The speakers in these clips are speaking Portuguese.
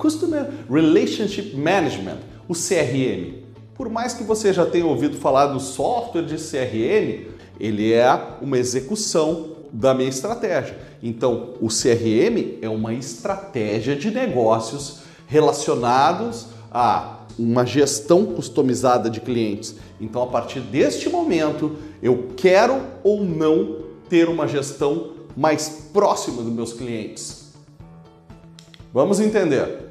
Customer Relationship Management, o CRM. Por mais que você já tenha ouvido falar do software de CRM, ele é uma execução da minha estratégia. Então, o CRM é uma estratégia de negócios relacionados a uma gestão customizada de clientes. Então, a partir deste momento, eu quero ou não ter uma gestão mais próxima dos meus clientes. Vamos entender.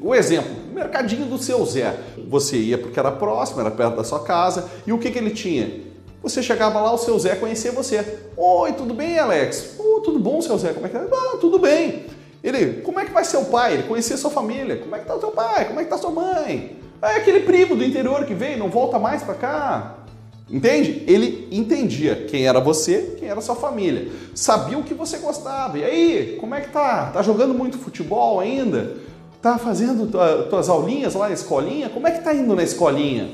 O exemplo, o mercadinho do seu Zé. Você ia porque era próximo, era perto da sua casa, e o que, que ele tinha? Você chegava lá, o seu Zé conhecia você. Oi, tudo bem, Alex? Oh, tudo bom, seu Zé? Como é que é? Ah, tudo bem. Ele, como é que vai ser o pai? Ele conhecia sua família. Como é que tá o teu pai? Como é que tá sua mãe? É aquele primo do interior que veio, não volta mais para cá. Entende? Ele entendia quem era você, quem era sua família. Sabia o que você gostava. E aí, como é que tá? Tá jogando muito futebol ainda? Tá fazendo tuas aulinhas lá na escolinha? Como é que tá indo na escolinha?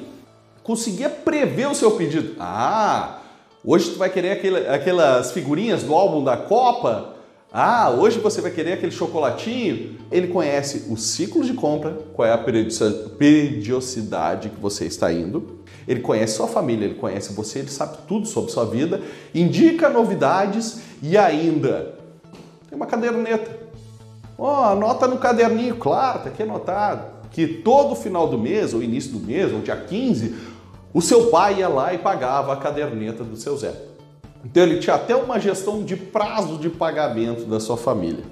Conseguia prever o seu pedido. Ah, hoje tu vai querer aquele, aquelas figurinhas do álbum da Copa? Ah, hoje você vai querer aquele chocolatinho? Ele conhece o ciclo de compra, qual é a periodicidade que você está indo. Ele conhece sua família, ele conhece você, ele sabe tudo sobre sua vida, indica novidades e ainda tem uma caderneta. Ó, oh, anota no caderninho, claro, tá aqui anotado, que todo final do mês, ou início do mês, ou dia 15, o seu pai ia lá e pagava a caderneta do seu Zé. Então ele tinha até uma gestão de prazo de pagamento da sua família.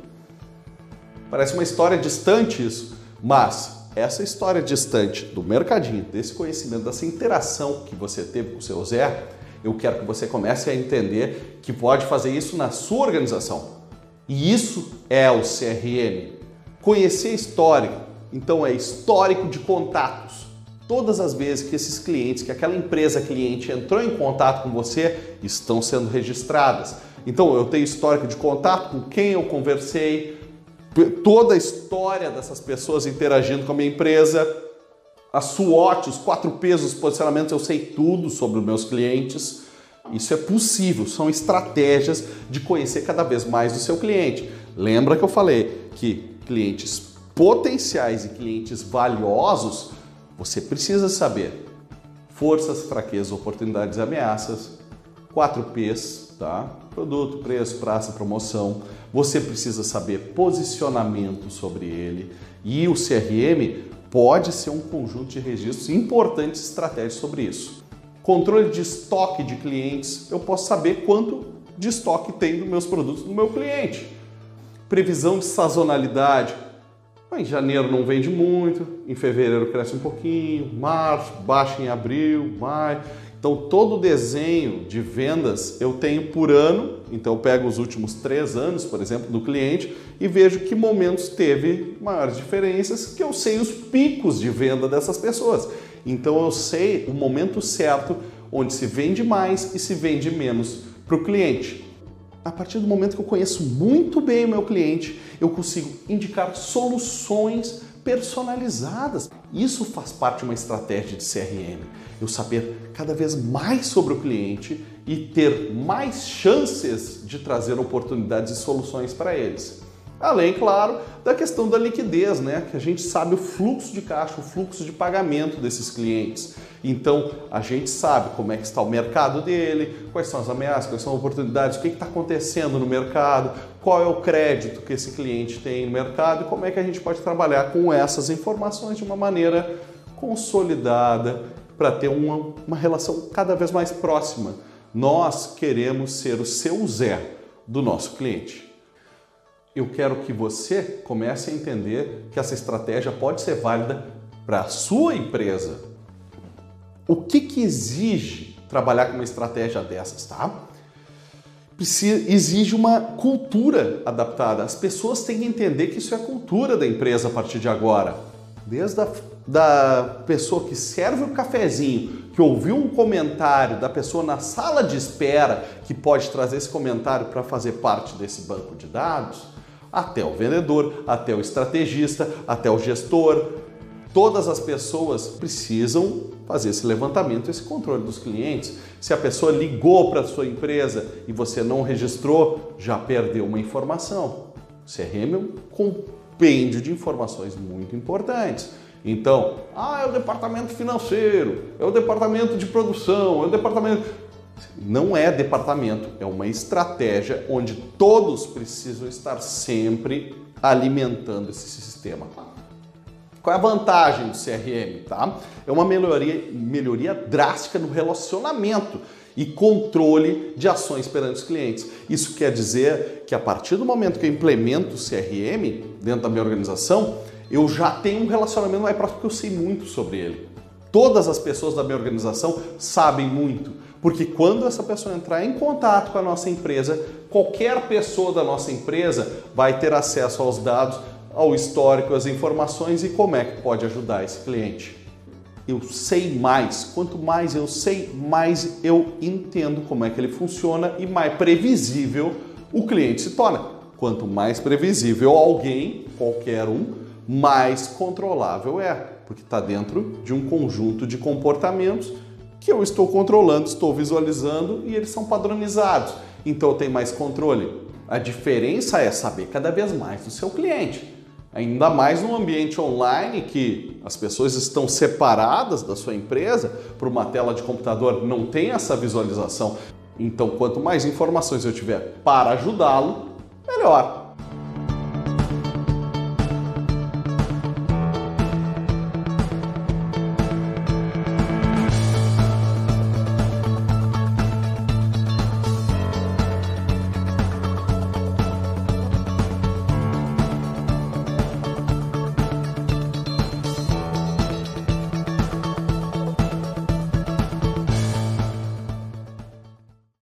Parece uma história distante isso, mas essa história distante do mercadinho, desse conhecimento, dessa interação que você teve com o seu Zé, eu quero que você comece a entender que pode fazer isso na sua organização. E isso é o CRM. Conhecer histórico, então é histórico de contatos todas as vezes que esses clientes, que aquela empresa cliente entrou em contato com você, estão sendo registradas. Então eu tenho histórico de contato com quem eu conversei, toda a história dessas pessoas interagindo com a minha empresa, a SWOT, os quatro pesos, os posicionamentos, eu sei tudo sobre os meus clientes. Isso é possível, são estratégias de conhecer cada vez mais o seu cliente. Lembra que eu falei que clientes potenciais e clientes valiosos você precisa saber forças, fraquezas, oportunidades ameaças, 4 P's, tá? Produto, preço, praça, promoção. Você precisa saber posicionamento sobre ele e o CRM pode ser um conjunto de registros importantes estratégias sobre isso. Controle de estoque de clientes, eu posso saber quanto de estoque tem dos meus produtos no meu cliente. Previsão de sazonalidade, em janeiro não vende muito, em fevereiro cresce um pouquinho, março baixa em abril, maio. Então todo o desenho de vendas eu tenho por ano, então eu pego os últimos três anos, por exemplo, do cliente e vejo que momentos teve maiores diferenças, que eu sei os picos de venda dessas pessoas. Então eu sei o momento certo onde se vende mais e se vende menos para o cliente a partir do momento que eu conheço muito bem o meu cliente, eu consigo indicar soluções personalizadas. Isso faz parte de uma estratégia de CRM. Eu saber cada vez mais sobre o cliente e ter mais chances de trazer oportunidades e soluções para eles. Além, claro, da questão da liquidez, né? Que a gente sabe o fluxo de caixa, o fluxo de pagamento desses clientes. Então, a gente sabe como é que está o mercado dele, quais são as ameaças, quais são as oportunidades, o que está acontecendo no mercado, qual é o crédito que esse cliente tem no mercado e como é que a gente pode trabalhar com essas informações de uma maneira consolidada para ter uma, uma relação cada vez mais próxima. Nós queremos ser o seu Zé do nosso cliente eu quero que você comece a entender que essa estratégia pode ser válida para a sua empresa. O que, que exige trabalhar com uma estratégia dessas, tá? Exige uma cultura adaptada. As pessoas têm que entender que isso é a cultura da empresa a partir de agora. Desde a da pessoa que serve o cafezinho, que ouviu um comentário da pessoa na sala de espera, que pode trazer esse comentário para fazer parte desse banco de dados, até o vendedor, até o estrategista, até o gestor. Todas as pessoas precisam fazer esse levantamento, esse controle dos clientes. Se a pessoa ligou para a sua empresa e você não registrou, já perdeu uma informação. CRM é um compêndio de informações muito importantes. Então, ah, é o departamento financeiro, é o departamento de produção, é o departamento. Não é departamento, é uma estratégia onde todos precisam estar sempre alimentando esse sistema. Qual é a vantagem do CRM? Tá? É uma melhoria, melhoria drástica no relacionamento e controle de ações perante os clientes. Isso quer dizer que a partir do momento que eu implemento o CRM dentro da minha organização, eu já tenho um relacionamento mais próximo porque eu sei muito sobre ele. Todas as pessoas da minha organização sabem muito, porque quando essa pessoa entrar em contato com a nossa empresa, qualquer pessoa da nossa empresa vai ter acesso aos dados, ao histórico, às informações e como é que pode ajudar esse cliente. Eu sei mais, quanto mais eu sei, mais eu entendo como é que ele funciona e mais previsível o cliente se torna. Quanto mais previsível alguém, qualquer um, mais controlável é, porque está dentro de um conjunto de comportamentos que eu estou controlando, estou visualizando e eles são padronizados. Então eu tenho mais controle. A diferença é saber cada vez mais do seu cliente. Ainda mais no ambiente online que as pessoas estão separadas da sua empresa por uma tela de computador, não tem essa visualização. Então, quanto mais informações eu tiver para ajudá-lo, melhor.